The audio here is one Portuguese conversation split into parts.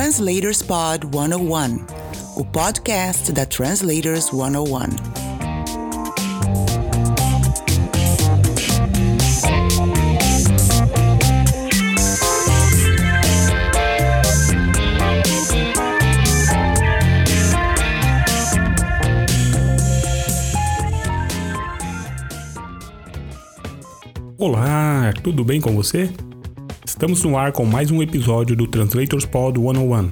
Translators Pod 101, o podcast da Translators 101. Olá, tudo bem com você? Estamos no ar com mais um episódio do Translators Pod 101,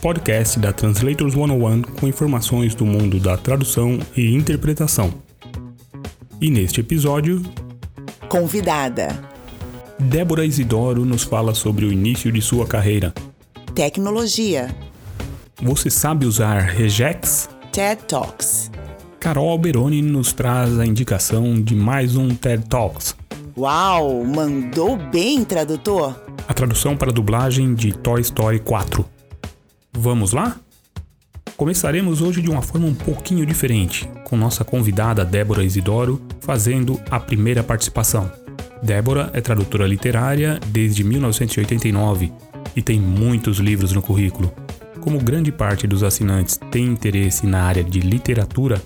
podcast da Translators 101 com informações do mundo da tradução e interpretação. E neste episódio, convidada Débora Isidoro nos fala sobre o início de sua carreira. Tecnologia. Você sabe usar Regex? TED Talks. Carol Alberoni nos traz a indicação de mais um TED Talks Uau, mandou bem, tradutor! A tradução para a dublagem de Toy Story 4. Vamos lá? Começaremos hoje de uma forma um pouquinho diferente, com nossa convidada Débora Isidoro fazendo a primeira participação. Débora é tradutora literária desde 1989 e tem muitos livros no currículo. Como grande parte dos assinantes tem interesse na área de literatura,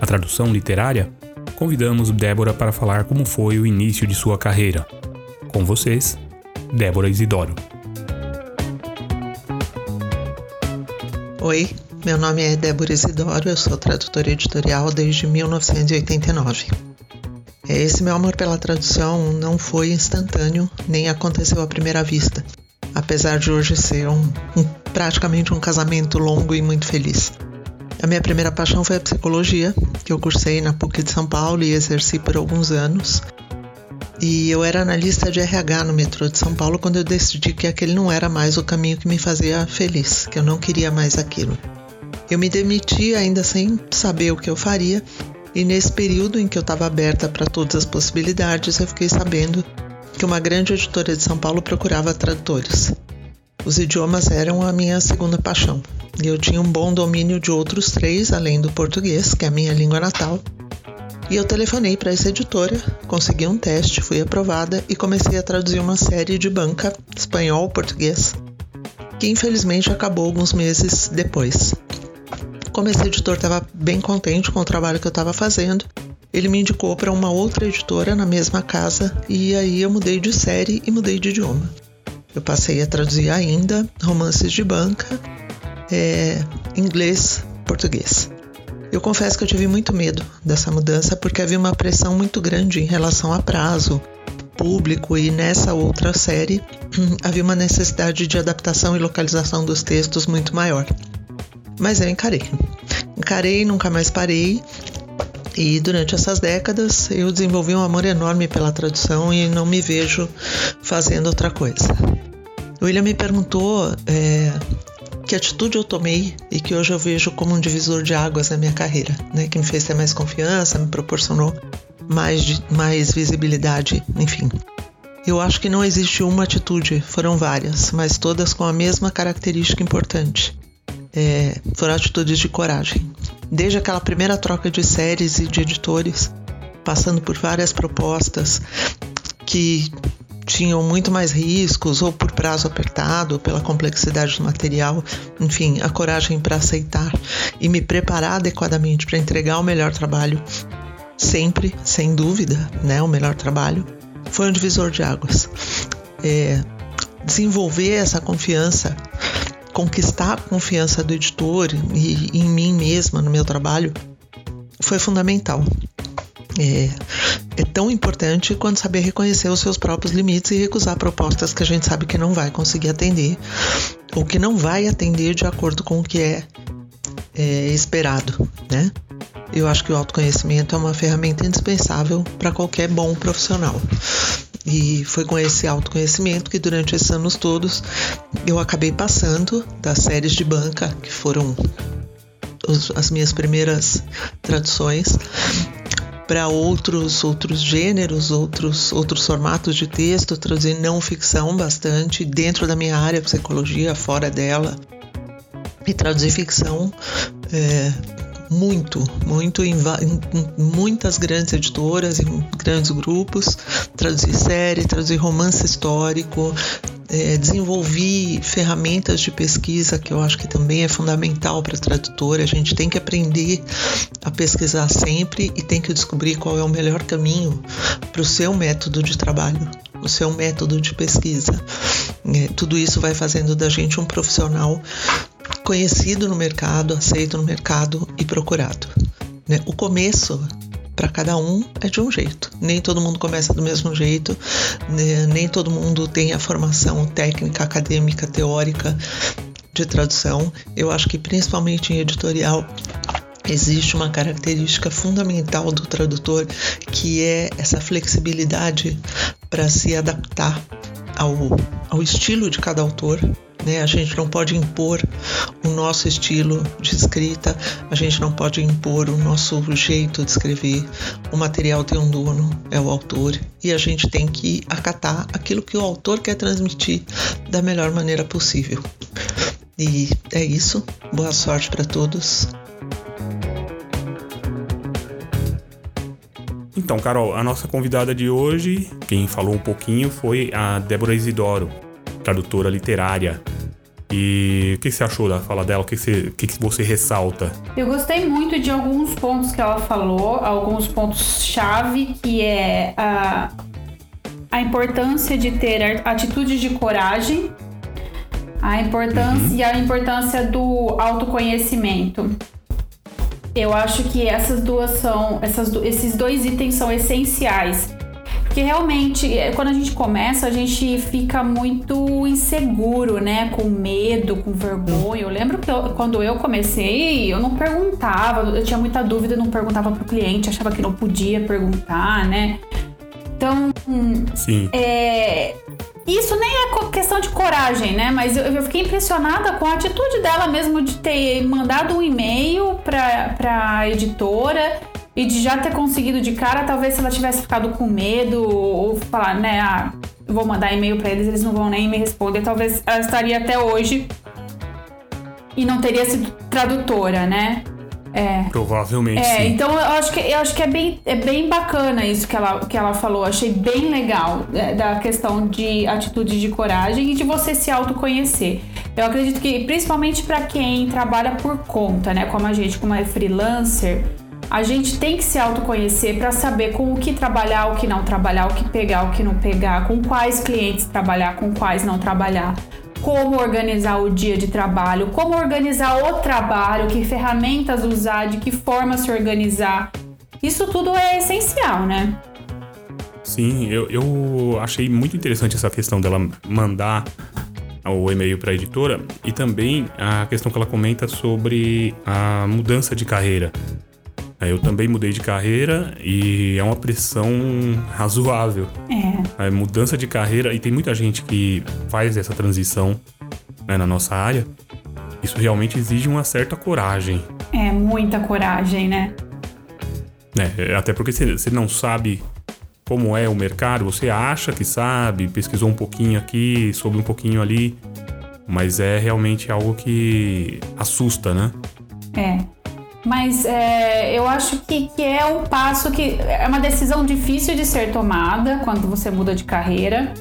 a tradução literária, convidamos Débora para falar como foi o início de sua carreira. Com vocês, Débora Isidoro. Oi, meu nome é Débora Isidoro, eu sou tradutora editorial desde 1989. Esse meu amor pela tradução não foi instantâneo, nem aconteceu à primeira vista, apesar de hoje ser um, um praticamente um casamento longo e muito feliz. A minha primeira paixão foi a psicologia, que eu cursei na PUC de São Paulo e exerci por alguns anos. E eu era analista de RH no metrô de São Paulo quando eu decidi que aquele não era mais o caminho que me fazia feliz, que eu não queria mais aquilo. Eu me demiti ainda sem saber o que eu faria, e nesse período em que eu estava aberta para todas as possibilidades, eu fiquei sabendo que uma grande editora de São Paulo procurava tradutores. Os idiomas eram a minha segunda paixão. E eu tinha um bom domínio de outros três, além do português, que é a minha língua natal. E eu telefonei para essa editora, consegui um teste, fui aprovada e comecei a traduzir uma série de banca, espanhol, português, que infelizmente acabou alguns meses depois. Como esse editor estava bem contente com o trabalho que eu estava fazendo, ele me indicou para uma outra editora na mesma casa e aí eu mudei de série e mudei de idioma. Eu passei a traduzir ainda romances de banca, é, inglês, português. Eu confesso que eu tive muito medo dessa mudança porque havia uma pressão muito grande em relação a prazo, público e nessa outra série havia uma necessidade de adaptação e localização dos textos muito maior. Mas eu encarei. Encarei, nunca mais parei. E durante essas décadas eu desenvolvi um amor enorme pela tradução e não me vejo fazendo outra coisa. William me perguntou é, que atitude eu tomei e que hoje eu vejo como um divisor de águas na minha carreira, né? Que me fez ter mais confiança, me proporcionou mais, mais visibilidade, enfim. Eu acho que não existe uma atitude, foram várias, mas todas com a mesma característica importante. É, foram atitudes de coragem. Desde aquela primeira troca de séries e de editores, passando por várias propostas que tinham muito mais riscos, ou por prazo apertado, ou pela complexidade do material, enfim, a coragem para aceitar e me preparar adequadamente para entregar o melhor trabalho, sempre, sem dúvida, né, o melhor trabalho, foi um divisor de águas. É, desenvolver essa confiança, conquistar a confiança do editor e em mim mesma, no meu trabalho, foi fundamental. É, é tão importante quanto saber reconhecer os seus próprios limites e recusar propostas que a gente sabe que não vai conseguir atender ou que não vai atender de acordo com o que é, é esperado, né? Eu acho que o autoconhecimento é uma ferramenta indispensável para qualquer bom profissional. E foi com esse autoconhecimento que durante esses anos todos eu acabei passando das séries de banca, que foram as minhas primeiras traduções, para outros outros gêneros, outros outros formatos de texto, traduzir não ficção bastante dentro da minha área psicologia, fora dela, e traduzir ficção é, muito, muito em, em, muitas grandes editoras, em grandes grupos, traduzir série, traduzir romance histórico, é, desenvolvi ferramentas de pesquisa que eu acho que também é fundamental para a tradutora. A gente tem que aprender a pesquisar sempre e tem que descobrir qual é o melhor caminho para o seu método de trabalho, o seu método de pesquisa. É, tudo isso vai fazendo da gente um profissional conhecido no mercado, aceito no mercado e procurado. Né? O começo para cada um é de um jeito. Nem todo mundo começa do mesmo jeito, né? nem todo mundo tem a formação técnica, acadêmica, teórica de tradução. Eu acho que principalmente em editorial existe uma característica fundamental do tradutor que é essa flexibilidade para se adaptar ao, ao estilo de cada autor né? A gente não pode impor o nosso estilo de escrita, a gente não pode impor o nosso jeito de escrever. O material tem um dono, é o autor, e a gente tem que acatar aquilo que o autor quer transmitir da melhor maneira possível. E é isso. Boa sorte para todos. Então, Carol, a nossa convidada de hoje, quem falou um pouquinho, foi a Débora Isidoro, tradutora literária. E o que você achou da fala dela? O que você, o que você ressalta? Eu gostei muito de alguns pontos que ela falou, alguns pontos-chave, que é a, a importância de ter atitude de coragem, a importância uhum. e a importância do autoconhecimento. Eu acho que essas duas são, essas, esses dois itens são essenciais porque realmente, é, quando a gente começa, a gente fica muito inseguro, né? Com medo, com vergonha. Eu lembro que eu, quando eu comecei, eu não perguntava, eu tinha muita dúvida, não perguntava pro cliente, achava que não podia perguntar, né? Então, Sim. É, isso nem é questão de coragem, né? Mas eu, eu, fiquei impressionada com a atitude dela mesmo de ter mandado um e-mail pra editora e de já ter conseguido de cara, talvez se ela tivesse ficado com medo ou falar, né, ah, vou mandar e-mail para eles, eles não vão nem me responder, talvez ela estaria até hoje e não teria sido tradutora, né? É. Provavelmente. É, sim. então eu acho que eu acho que é bem, é bem bacana isso que ela, que ela falou. Achei bem legal é, da questão de atitude de coragem e de você se autoconhecer. Eu acredito que principalmente para quem trabalha por conta, né, como a gente, como é freelancer, a gente tem que se autoconhecer para saber com o que trabalhar, o que não trabalhar, o que pegar, o que não pegar, com quais clientes trabalhar, com quais não trabalhar, como organizar o dia de trabalho, como organizar o trabalho, que ferramentas usar, de que forma se organizar. Isso tudo é essencial, né? Sim, eu, eu achei muito interessante essa questão dela mandar o e-mail para a editora e também a questão que ela comenta sobre a mudança de carreira. Eu também mudei de carreira e é uma pressão razoável. É. A mudança de carreira, e tem muita gente que faz essa transição né, na nossa área. Isso realmente exige uma certa coragem. É, muita coragem, né? É, até porque você não sabe como é o mercado, você acha que sabe, pesquisou um pouquinho aqui, soube um pouquinho ali, mas é realmente algo que assusta, né? É. Mas é, eu acho que, que é um passo que é uma decisão difícil de ser tomada quando você muda de carreira.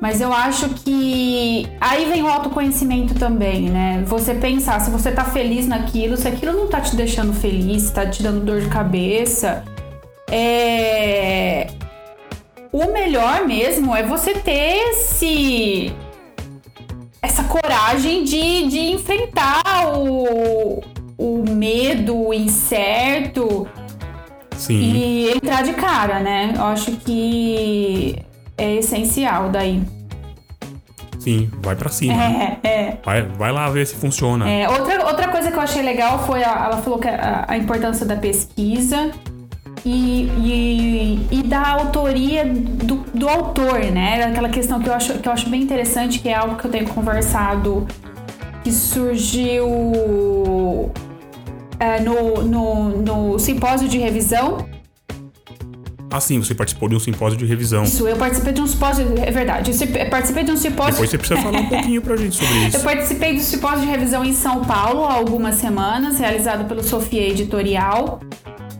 Mas eu acho que aí vem o autoconhecimento também, né? Você pensar se você tá feliz naquilo, se aquilo não tá te deixando feliz, tá te dando dor de cabeça. É... O melhor mesmo é você ter esse essa coragem de, de enfrentar o, o medo, o incerto. Sim. E entrar de cara, né? Eu acho que é essencial daí. Sim, vai para cima. É, é. Vai, vai lá ver se funciona. É, outra, outra coisa que eu achei legal foi a, ela falou que a, a importância da pesquisa e, e, e, da autoria do, do autor, né? Aquela questão que eu, acho, que eu acho bem interessante, que é algo que eu tenho conversado, que surgiu é, no, no, no simpósio de revisão. Ah, sim, você participou de um simpósio de revisão. Isso, eu participei de um simpósio, é verdade. Eu participei de um simpósio. Depois você precisa falar um pouquinho pra gente sobre isso. Eu participei do simpósio de revisão em São Paulo há algumas semanas, realizado pelo Sofia Editorial.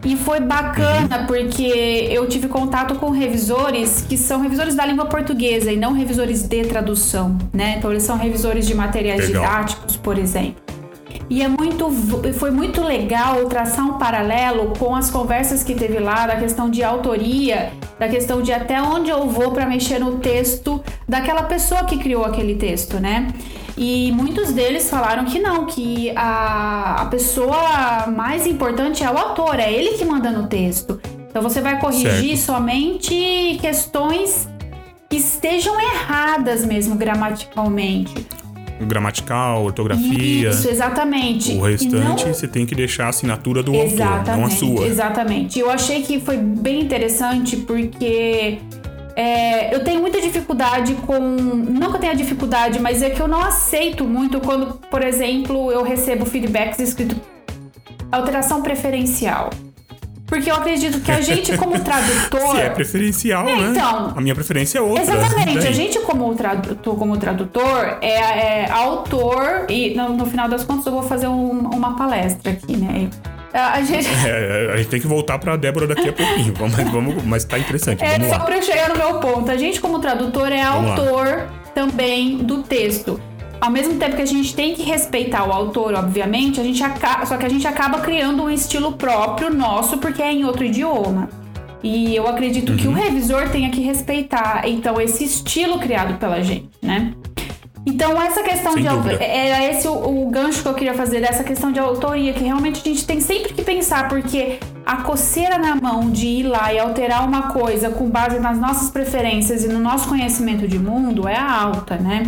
E foi bacana uhum. porque eu tive contato com revisores que são revisores da língua portuguesa e não revisores de tradução, né? Então eles são revisores de materiais Legal. didáticos, por exemplo. E é muito, foi muito legal traçar um paralelo com as conversas que teve lá da questão de autoria, da questão de até onde eu vou para mexer no texto daquela pessoa que criou aquele texto, né? E muitos deles falaram que não, que a, a pessoa mais importante é o autor, é ele que manda no texto. Então você vai corrigir certo. somente questões que estejam erradas mesmo gramaticalmente gramatical, ortografia. Isso, exatamente. O restante não... você tem que deixar a assinatura do exatamente, autor, não a sua. Exatamente. Eu achei que foi bem interessante porque é, eu tenho muita dificuldade com. Não que eu tenha dificuldade, mas é que eu não aceito muito quando, por exemplo, eu recebo feedbacks escrito alteração preferencial. Porque eu acredito que a gente, como tradutor. Se é preferencial, é, né? Então. A minha preferência é outra. Exatamente. A gente, como tradutor, como tradutor é, é autor. E no, no, final das contas, eu vou fazer um, uma palestra aqui, né? A gente... É, a gente tem que voltar para Débora daqui a pouquinho, mas, vamos, mas tá interessante. É só para eu chegar no meu ponto. A gente, como tradutor, é vamos autor lá. também do texto ao mesmo tempo que a gente tem que respeitar o autor, obviamente, a gente acaba, só que a gente acaba criando um estilo próprio nosso porque é em outro idioma. E eu acredito uhum. que o uhum. revisor tenha que respeitar então esse estilo criado pela gente, né? Então essa questão Sem de dúvida. era esse o, o, gancho que eu queria fazer dessa questão de autoria que realmente a gente tem sempre que pensar porque a coceira na mão de ir lá e alterar uma coisa com base nas nossas preferências e no nosso conhecimento de mundo é alta, né?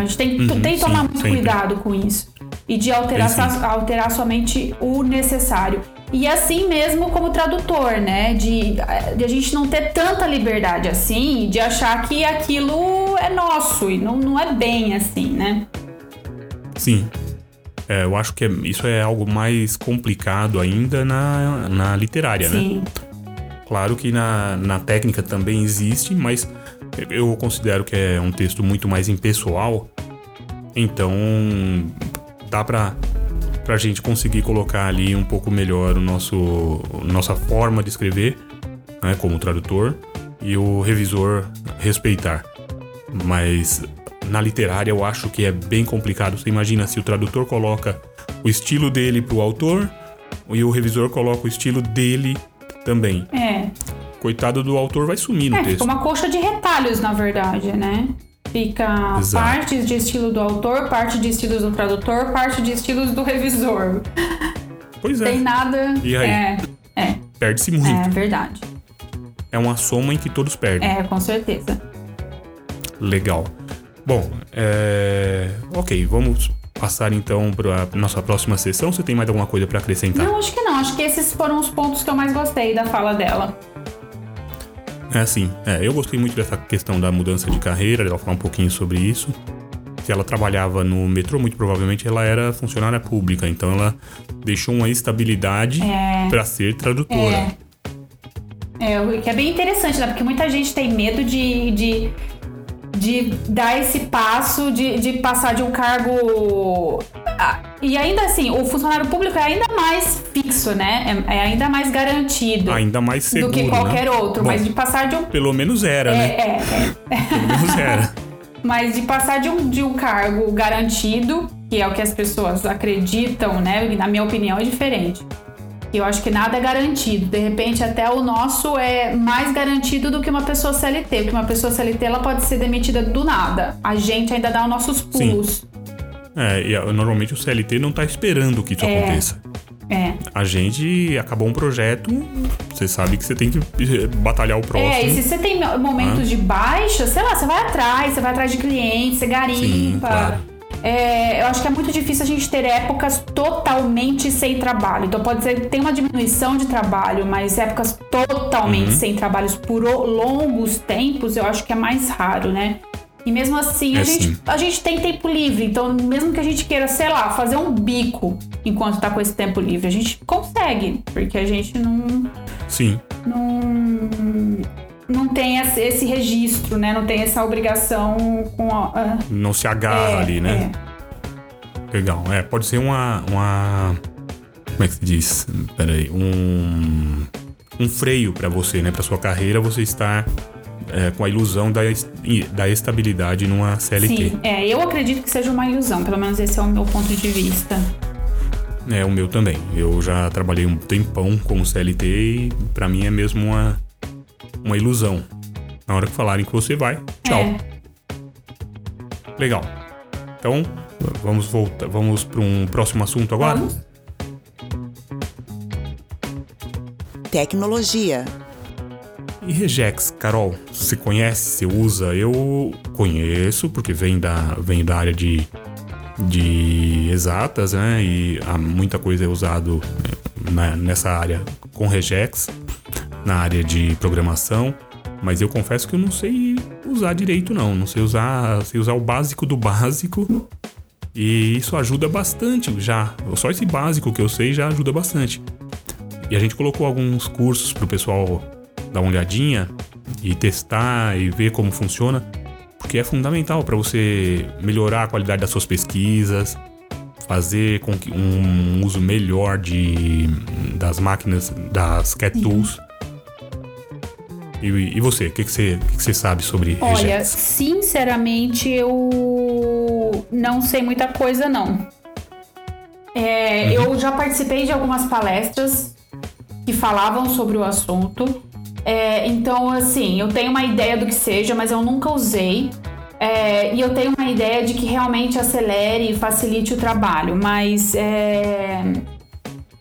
A gente tem, uhum, tem que tomar sim, muito sempre. cuidado com isso. E de alterar, alterar somente o necessário. E assim mesmo como tradutor, né? De, de, a gente não ter tanta liberdade assim, de achar que aquilo é nosso e não, não é bem assim, né? Sim. É, eu acho que é, isso é algo mais complicado ainda na, na literária, né? Sim. né? Claro que na, na técnica também existe, mas eu considero que é um texto muito mais impessoal, então dá para a gente conseguir colocar ali um pouco melhor o nosso nossa forma de escrever, né, como tradutor, e o revisor respeitar. Mas na literária eu acho que é bem complicado. Você imagina se o tradutor coloca o estilo dele pro autor e o revisor coloca o estilo dele também. É coitado do autor vai sumir no é, texto. Fica uma coxa de retalhos, na verdade, né? Fica Exato. partes de estilo do autor, parte de estilos do tradutor, parte de estilos do revisor. Pois é. Tem nada. E aí? É. é. Perde-se muito. É verdade. É uma soma em que todos perdem. É, com certeza. Legal. Bom, é... ok, vamos passar então para nossa próxima sessão. Você tem mais alguma coisa para acrescentar? Não, acho que não. Acho que esses foram os pontos que eu mais gostei da fala dela. É assim, é, eu gostei muito dessa questão da mudança de carreira, ela falar um pouquinho sobre isso. Se ela trabalhava no metrô, muito provavelmente ela era funcionária pública, então ela deixou uma estabilidade é, para ser tradutora. É, é, o que é bem interessante, né? Porque muita gente tem medo de, de de dar esse passo de, de passar de um cargo. E ainda assim, o funcionário público é ainda mais fixo, né? É, é ainda mais garantido. Ainda mais seguro. Do que qualquer né? outro. Bom, mas de passar de um. Pelo menos era, é, né? É, é. Pelo menos era. mas de passar de um, de um cargo garantido, que é o que as pessoas acreditam, né? Na minha opinião, é diferente. Eu acho que nada é garantido. De repente, até o nosso é mais garantido do que uma pessoa CLT. Porque uma pessoa CLT ela pode ser demitida do nada. A gente ainda dá os nossos pulos. Sim. É, e normalmente o CLT não tá esperando que isso é, aconteça. É. A gente acabou um projeto, você sabe que você tem que batalhar o próximo. É, e se você tem momentos ah. de baixa, sei lá, você vai atrás, você vai atrás de clientes, você garimpa. Sim, claro. É, eu acho que é muito difícil a gente ter épocas totalmente sem trabalho. Então pode ser tem uma diminuição de trabalho, mas épocas totalmente uhum. sem trabalhos por longos tempos, eu acho que é mais raro, né? E mesmo assim, é a, gente, a gente tem tempo livre. Então, mesmo que a gente queira, sei lá, fazer um bico enquanto tá com esse tempo livre, a gente consegue. Porque a gente não. Sim. Não não tem esse registro, né? Não tem essa obrigação com a, Não se agarra é, ali, né? É. Legal. É, pode ser uma, uma, como é que se diz? Peraí, um um freio para você, né, para sua carreira, você está é, com a ilusão da, da estabilidade numa CLT. Sim, é, eu acredito que seja uma ilusão, pelo menos esse é o meu ponto de vista. É, o meu também. Eu já trabalhei um tempão como CLT e para mim é mesmo uma, uma ilusão. Na hora que falarem que você vai, tchau. É. Legal. Então, vamos voltar, vamos para um próximo assunto agora? Vamos. Tecnologia. E Regex, Carol, você conhece, você usa? Eu conheço, porque vem da, vem da área de, de exatas, né? E há muita coisa é usado na, nessa área com Regex, na área de programação. Mas eu confesso que eu não sei usar direito, não. Não sei usar, sei usar o básico do básico. E isso ajuda bastante já. Só esse básico que eu sei já ajuda bastante. E a gente colocou alguns cursos para o pessoal dar uma olhadinha e testar e ver como funciona, porque é fundamental para você melhorar a qualidade das suas pesquisas, fazer com que um uso melhor de das máquinas das Cat Tools. E, e, você, o que, que, você, que, que você sabe sobre Olha, sinceramente, eu não sei muita coisa, não. É, uhum. Eu já participei de algumas palestras que falavam sobre o assunto. É, então, assim, eu tenho uma ideia do que seja, mas eu nunca usei. É, e eu tenho uma ideia de que realmente acelere e facilite o trabalho, mas é,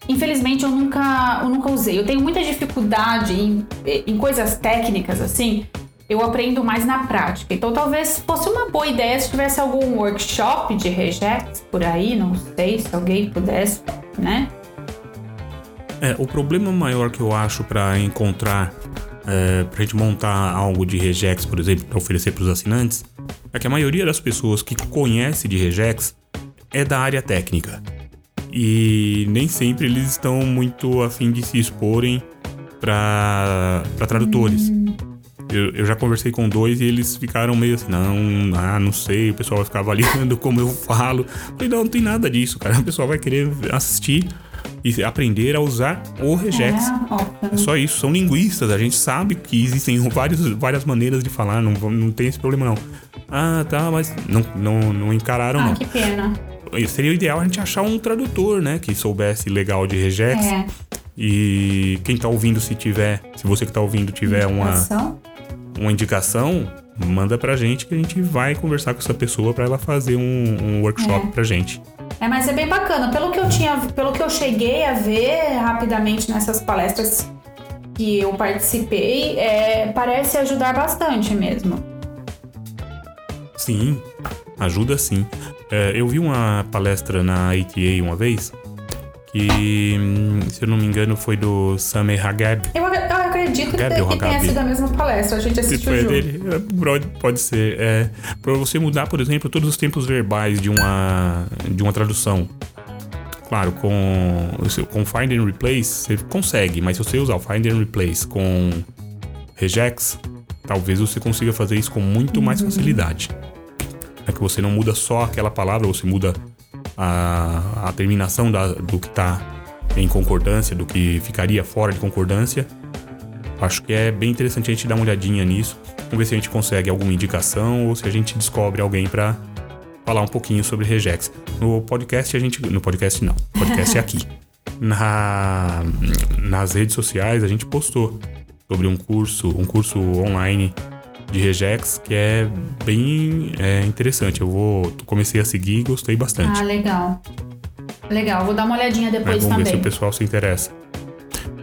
infelizmente eu nunca, eu nunca usei. Eu tenho muita dificuldade em, em coisas técnicas, assim, eu aprendo mais na prática. Então talvez fosse uma boa ideia se tivesse algum workshop de rejects por aí, não sei se alguém pudesse, né? É, o problema maior que eu acho para encontrar, é, para a gente montar algo de regex, por exemplo, para oferecer para os assinantes, é que a maioria das pessoas que conhece de regex é da área técnica. E nem sempre eles estão muito afim de se exporem para tradutores. Eu, eu, já conversei com dois e eles ficaram meio assim, não, ah, não sei, o pessoal vai ficar avaliando como eu falo. Eu falei, não, não tem nada disso, cara. O pessoal vai querer assistir e aprender a usar o regex. É, é, só isso, são linguistas, a gente sabe que existem várias, várias maneiras de falar, não, não tem esse problema não. Ah, tá, mas não, não, não encararam ah, não. que pena. Seria o ideal a gente achar um tradutor, né, que soubesse legal de regex. É. E quem tá ouvindo, se tiver, se você que tá ouvindo tiver indicação? uma, uma indicação, manda pra gente que a gente vai conversar com essa pessoa para ela fazer um, um workshop é. pra gente. É, mas é bem bacana. Pelo que eu tinha, pelo que eu cheguei a ver rapidamente nessas palestras que eu participei, é, parece ajudar bastante mesmo. Sim, ajuda sim. É, eu vi uma palestra na ATA uma vez que, hum, se eu não me engano, foi do Sameh Hagab. Eu, eu acredito que, que tenha sido a mesma palestra, a gente assistiu junto. Dele, é, pode ser. É, para você mudar, por exemplo, todos os tempos verbais de uma, de uma tradução. Claro, com, com Find and Replace você consegue, mas se você usar o Find and Replace com Regex, talvez você consiga fazer isso com muito mais uhum. facilidade. É que você não muda só aquela palavra, você muda a, a terminação da, do que está em concordância, do que ficaria fora de concordância. Acho que é bem interessante a gente dar uma olhadinha nisso. Vamos ver se a gente consegue alguma indicação ou se a gente descobre alguém para falar um pouquinho sobre Regex. No podcast a gente. No podcast não. Podcast é aqui. Na, nas redes sociais a gente postou sobre um curso, um curso online de Regex que é bem é, interessante. Eu vou comecei a seguir e gostei bastante. Ah, legal. Legal, vou dar uma olhadinha depois vamos também. Vamos ver se o pessoal se interessa.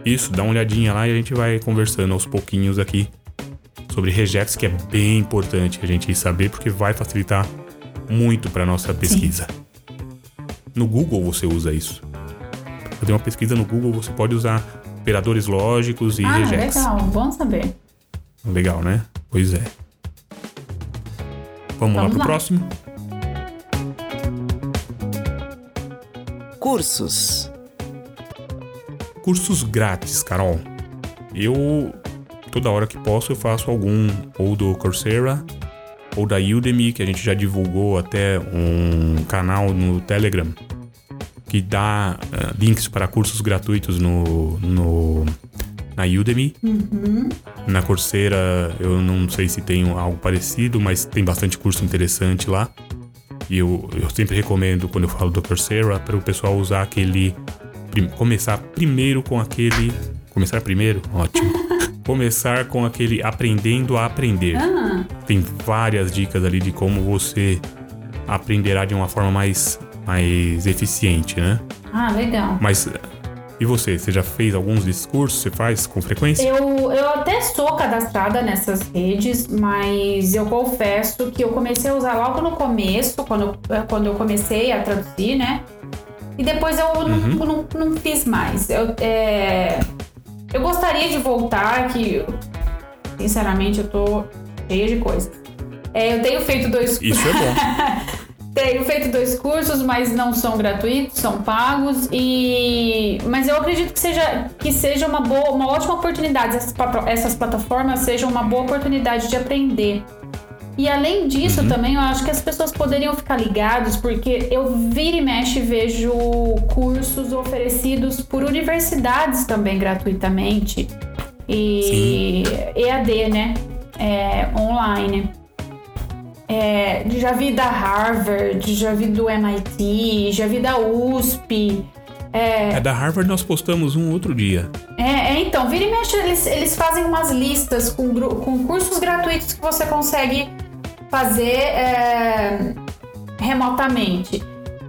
Isso, dá uma olhadinha lá e a gente vai conversando aos pouquinhos aqui sobre Regex, que é bem importante a gente saber porque vai facilitar muito para nossa pesquisa. Sim. No Google você usa isso. Pra fazer uma pesquisa no Google você pode usar operadores lógicos e ah, regex. legal, bom saber. Legal, né? Pois é. Vamos, Vamos lá pro lá. próximo? Cursos. Cursos grátis, Carol. Eu toda hora que posso eu faço algum ou do Coursera ou da Udemy, que a gente já divulgou até um canal no Telegram que dá uh, links para cursos gratuitos no, no na Udemy. Uhum. Na Coursera, eu não sei se tem algo parecido, mas tem bastante curso interessante lá. E eu, eu sempre recomendo, quando eu falo do Coursera, para o pessoal usar aquele. Prim, começar primeiro com aquele. Começar primeiro? Ótimo. começar com aquele aprendendo a aprender. Ah. Tem várias dicas ali de como você aprenderá de uma forma mais, mais eficiente, né? Ah, legal. Mas e você, você já fez alguns discursos? Você faz com frequência? Eu, eu até sou cadastrada nessas redes, mas eu confesso que eu comecei a usar logo no começo, quando, quando eu comecei a traduzir, né? E depois eu uhum. não, não, não, fiz mais. Eu, é, eu gostaria de voltar, que sinceramente eu tô cheia de coisa. É, eu tenho feito dois. Isso é bom. Tenho feito dois cursos, mas não são gratuitos, são pagos. E mas eu acredito que seja que seja uma boa, uma ótima oportunidade essas, essas plataformas sejam uma boa oportunidade de aprender. E além disso, uhum. também eu acho que as pessoas poderiam ficar ligados, porque eu vira e mexe vejo cursos oferecidos por universidades também gratuitamente. E Sim. EAD, né? É, online. É, já vi da Harvard, já vi do MIT, já vi da USP. É, é da Harvard nós postamos um outro dia. É, é então, vira e mexe, eles, eles fazem umas listas com, com cursos gratuitos que você consegue fazer é, remotamente.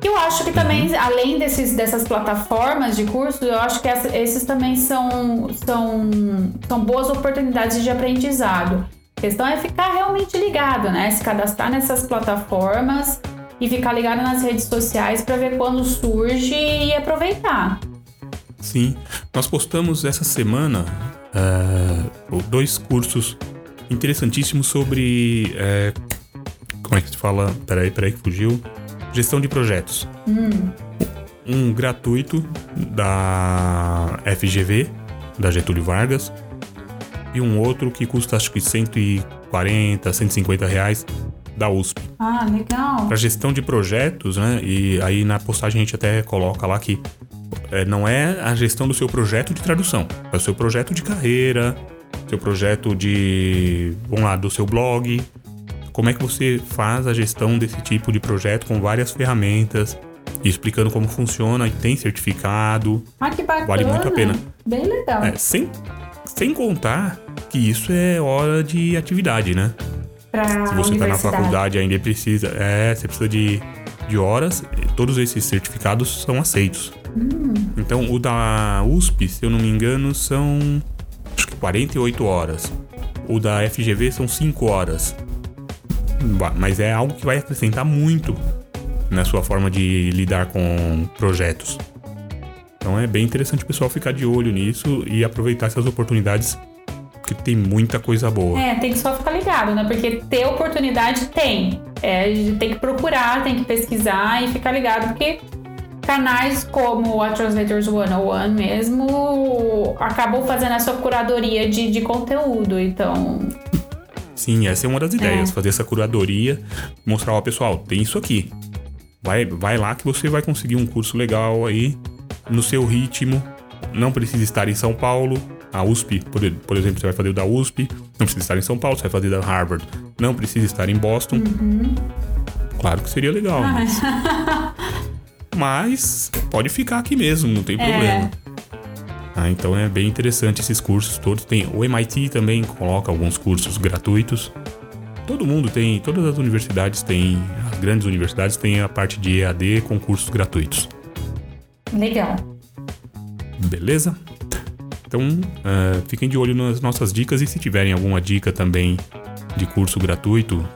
Eu acho que também, uhum. além desses, dessas plataformas de cursos, eu acho que essa, esses também são, são, são boas oportunidades de aprendizado. A questão é ficar realmente ligado, né? Se cadastrar nessas plataformas e ficar ligado nas redes sociais para ver quando surge e aproveitar. Sim, nós postamos essa semana uh, dois cursos interessantíssimos sobre. Uh, como é que se fala? Peraí, peraí que fugiu. Gestão de projetos. Hum. Um gratuito da FGV, da Getúlio Vargas, e um outro que custa acho que 140, 150 reais da USP. Ah, legal. Para gestão de projetos, né? E aí na postagem a gente até coloca lá que é, não é a gestão do seu projeto de tradução, é o seu projeto de carreira, seu projeto de, vamos lá, do seu blog. Como é que você faz a gestão desse tipo de projeto com várias ferramentas, e explicando como funciona e tem certificado. Ah, que bacana. Vale muito a pena. Bem legal. É, sem, sem contar que isso é hora de atividade, né? Pra Se você está na faculdade ainda precisa, é, você precisa de, de horas, todos esses certificados são aceitos. Hum. Então o da USP, se eu não me engano, são acho que 48 horas. O da FGV são 5 horas. Mas é algo que vai acrescentar muito na sua forma de lidar com projetos. Então é bem interessante o pessoal ficar de olho nisso e aproveitar essas oportunidades, porque tem muita coisa boa. É, tem que só ficar ligado, né? Porque ter oportunidade tem. É, tem que procurar, tem que pesquisar e ficar ligado, porque canais como a Translators 101 mesmo acabam fazendo essa curadoria de, de conteúdo, então... Sim, essa é uma das ideias, é. fazer essa curadoria, mostrar ao pessoal, tem isso aqui. Vai, vai lá que você vai conseguir um curso legal aí no seu ritmo. Não precisa estar em São Paulo. A USP, por, por exemplo, você vai fazer o da USP. Não precisa estar em São Paulo, você vai fazer da Harvard. Não precisa estar em Boston. Uhum. Claro que seria legal, ah. mas... mas pode ficar aqui mesmo, não tem é. problema. Ah, então é bem interessante esses cursos todos. Tem o MIT também coloca alguns cursos gratuitos. Todo mundo tem, todas as universidades têm, as grandes universidades têm a parte de EAD com cursos gratuitos. Legal. Beleza? Então, uh, fiquem de olho nas nossas dicas e se tiverem alguma dica também de curso gratuito,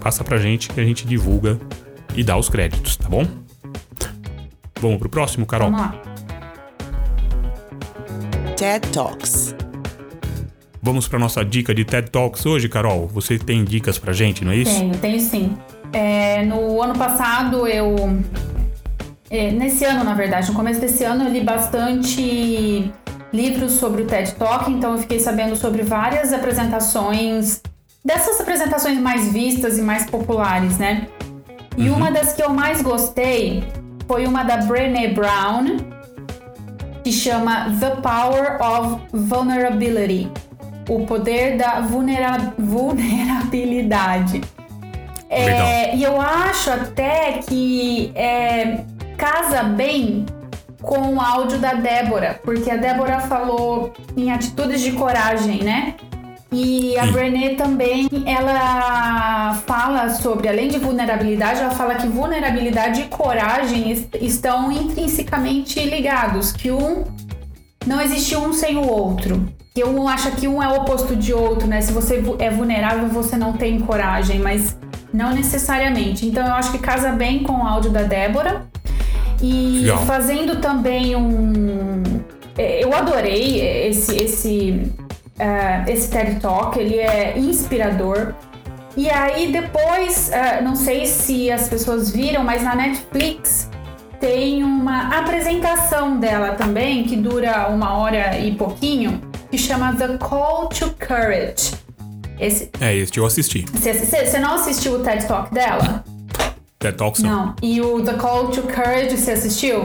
passa pra gente que a gente divulga e dá os créditos, tá bom? Vamos pro próximo, Carol? Vamos lá. TED Talks. Vamos para nossa dica de TED Talks hoje, Carol. Você tem dicas pra gente, não é isso? Tenho, tenho sim. É, no ano passado eu é, nesse ano, na verdade, no começo desse ano, eu li bastante livros sobre o TED Talk, então eu fiquei sabendo sobre várias apresentações, dessas apresentações mais vistas e mais populares, né? E uhum. uma das que eu mais gostei foi uma da Brené Brown, que chama The Power of Vulnerability o poder da vulnera vulnerabilidade. É, e eu acho até que é, casa bem com o áudio da Débora, porque a Débora falou em atitudes de coragem, né? E a Brené também, ela fala sobre, além de vulnerabilidade, ela fala que vulnerabilidade e coragem est estão intrinsecamente ligados, que um não existe um sem o outro. Que um acha que um é o oposto de outro, né? Se você é vulnerável, você não tem coragem, mas não necessariamente. Então eu acho que casa bem com o áudio da Débora. E Legal. fazendo também um. É, eu adorei esse, esse, uh, esse TED Talk, ele é inspirador. E aí depois, uh, não sei se as pessoas viram, mas na Netflix tem uma apresentação dela também, que dura uma hora e pouquinho, que chama The Call to Courage. Esse... É, esse eu assisti. Você não assistiu o TED Talk dela? TED Talk não. Não. E o The Call to Courage você assistiu?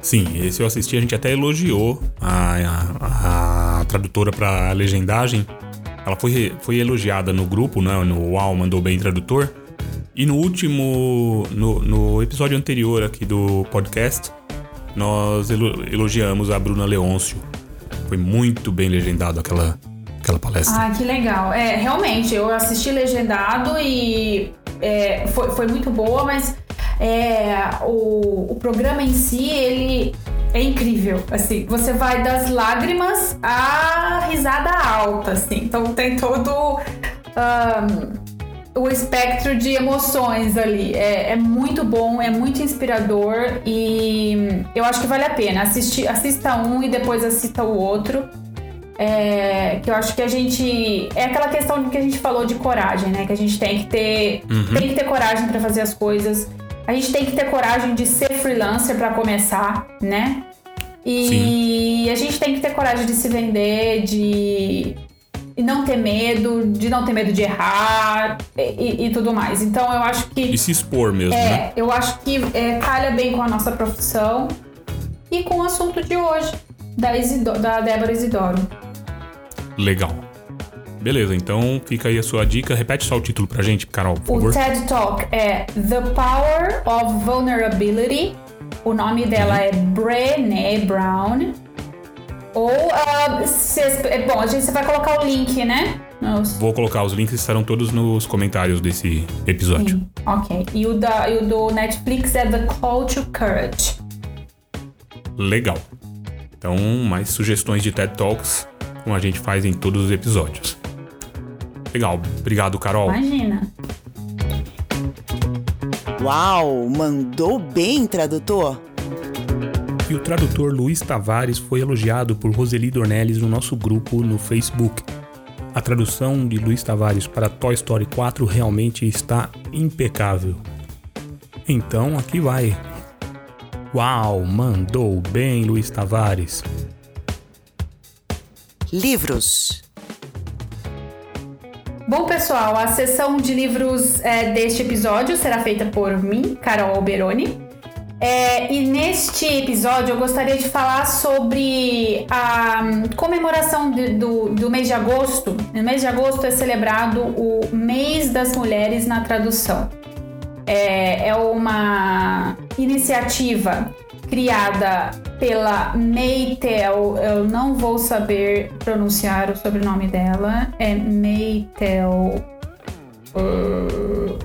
Sim, esse eu assisti. A gente até elogiou a, a, a tradutora para legendagem. Ela foi, foi elogiada no grupo, né? No UAU mandou bem tradutor. E no último, no, no episódio anterior aqui do podcast, nós elogiamos a Bruna Leôncio. Foi muito bem legendado aquela, aquela palestra. Ah, que legal. É, realmente, eu assisti legendado e é, foi, foi muito boa, mas é, o, o programa em si, ele é incrível, assim, você vai das lágrimas à risada alta, assim, então tem todo um, o espectro de emoções ali. É, é, muito bom, é muito inspirador e eu acho que vale a pena. Assistir, assista um e depois assista o outro. É, que eu acho que a gente. É aquela questão que a gente falou de coragem, né? Que a gente tem que ter, uhum. tem que ter coragem para fazer as coisas. A gente tem que ter coragem de ser freelancer para começar, né? E Sim. a gente tem que ter coragem de se vender, de e não ter medo, de não ter medo de errar e, e, tudo mais. Então eu acho que. E se expor mesmo. É, né? eu acho que é, calha bem com a nossa profissão e com o assunto de hoje, da, Isidoro, da Débora Isidoro. Legal. Beleza, então fica aí a sua dica. Repete só o título pra gente, Carol, por favor. O TED Talk é The Power of Vulnerability. O nome dela uhum. é Brené Brown. Ou, uh, cês, é bom, a gente vai colocar o link, né? Nos... Vou colocar, os links estarão todos nos comentários desse episódio. Sim. Ok. E o, da, e o do Netflix é The Call to Courage. Legal. Então, mais sugestões de TED Talks, como a gente faz em todos os episódios. Legal. Obrigado, Carol. Imagina. Uau, mandou bem, tradutor e o tradutor Luiz Tavares foi elogiado por Roseli Dornelles no nosso grupo no Facebook. A tradução de Luiz Tavares para Toy Story 4 realmente está impecável. Então aqui vai. Uau, mandou bem Luiz Tavares. Livros. Bom, pessoal, a sessão de livros é, deste episódio será feita por mim, Carol Alberoni. É, e neste episódio eu gostaria de falar sobre a hum, comemoração de, do, do mês de agosto. No mês de agosto é celebrado o Mês das Mulheres na Tradução. É, é uma iniciativa criada pela Meitel, eu não vou saber pronunciar o sobrenome dela, é Meitel uh,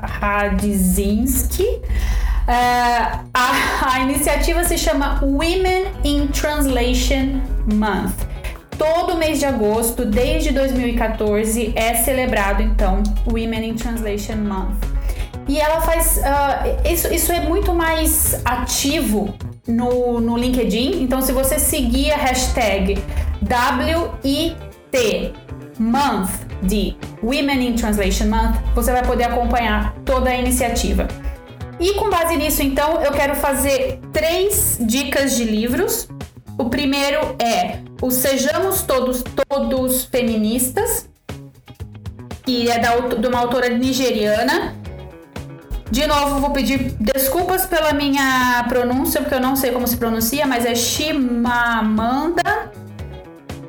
Radzinski. Uh, a, a iniciativa se chama Women in Translation Month. Todo mês de agosto, desde 2014, é celebrado então Women in Translation Month. E ela faz. Uh, isso, isso é muito mais ativo no, no LinkedIn. Então, se você seguir a hashtag WIT Month de Women in Translation Month, você vai poder acompanhar toda a iniciativa. E com base nisso, então, eu quero fazer três dicas de livros. O primeiro é o Sejamos Todos Todos Feministas, que é da, de uma autora nigeriana. De novo, vou pedir desculpas pela minha pronúncia, porque eu não sei como se pronuncia, mas é Shimamanda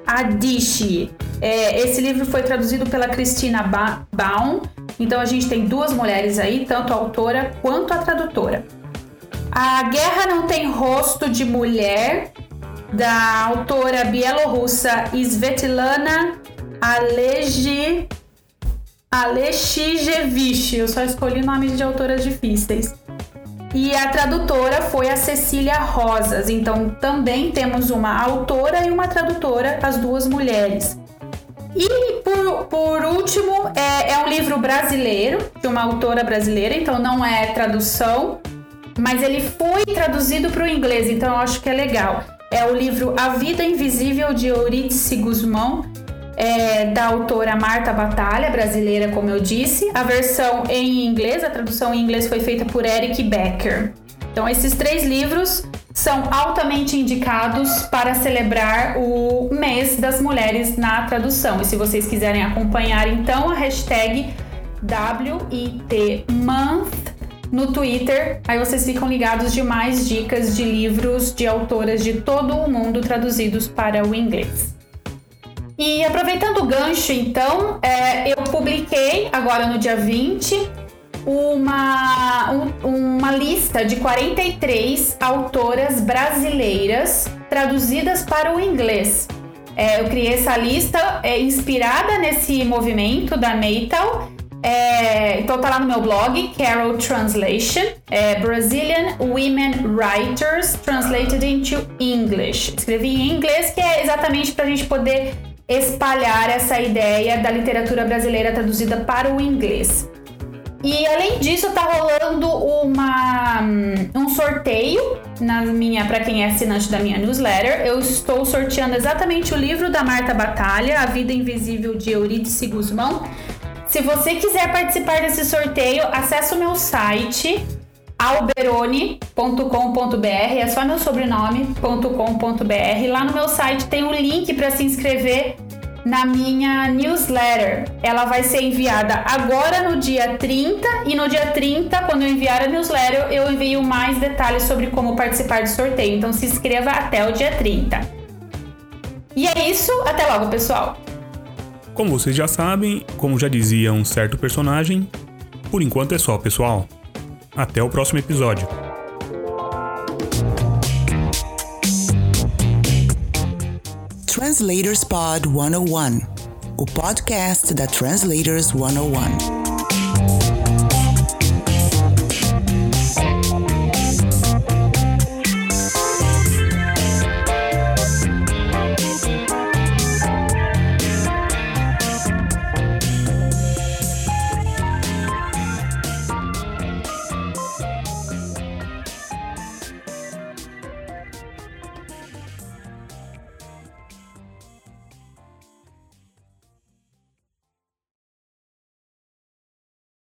Adichie. É, esse livro foi traduzido pela Cristina ba Baum. Então a gente tem duas mulheres aí, tanto a autora quanto a tradutora. A Guerra Não Tem Rosto de Mulher, da autora bielorrussa Svetlana Alegi Alexijevich. Eu só escolhi nomes de autoras difíceis. E a tradutora foi a Cecília Rosas. Então também temos uma autora e uma tradutora, as duas mulheres. E por, por último, é, é um livro brasileiro, de uma autora brasileira, então não é tradução, mas ele foi traduzido para o inglês, então eu acho que é legal. É o livro A Vida Invisível de Eurídice Guzmão, é, da autora Marta Batalha, brasileira, como eu disse. A versão em inglês, a tradução em inglês foi feita por Eric Becker. Então, esses três livros são altamente indicados para celebrar o mês das mulheres na tradução. E se vocês quiserem acompanhar, então, a hashtag WITMonth no Twitter, aí vocês ficam ligados de mais dicas de livros de autoras de todo o mundo traduzidos para o inglês. E aproveitando o gancho, então, é, eu publiquei agora no dia 20 uma, um, uma lista de 43 autoras brasileiras traduzidas para o inglês. É, eu criei essa lista é, inspirada nesse movimento da Natal. É, então tá lá no meu blog, Carol Translation, é, Brazilian Women Writers Translated into English. Escrevi em inglês, que é exatamente para a gente poder espalhar essa ideia da literatura brasileira traduzida para o inglês. E além disso, tá rolando uma, um sorteio na minha para quem é assinante da minha newsletter. Eu estou sorteando exatamente o livro da Marta Batalha, A Vida Invisível de Eurídice Guzmão. Se você quiser participar desse sorteio, acesse o meu site alberone.com.br, é só meu sobrenome.com.br. Lá no meu site tem um link para se inscrever na minha newsletter. Ela vai ser enviada agora no dia 30 e no dia 30, quando eu enviar a newsletter, eu envio mais detalhes sobre como participar do sorteio. Então se inscreva até o dia 30. E é isso, até logo, pessoal. Como vocês já sabem, como já dizia um certo personagem, por enquanto é só, pessoal. Até o próximo episódio. Translators Pod 101, o podcast da Translators 101.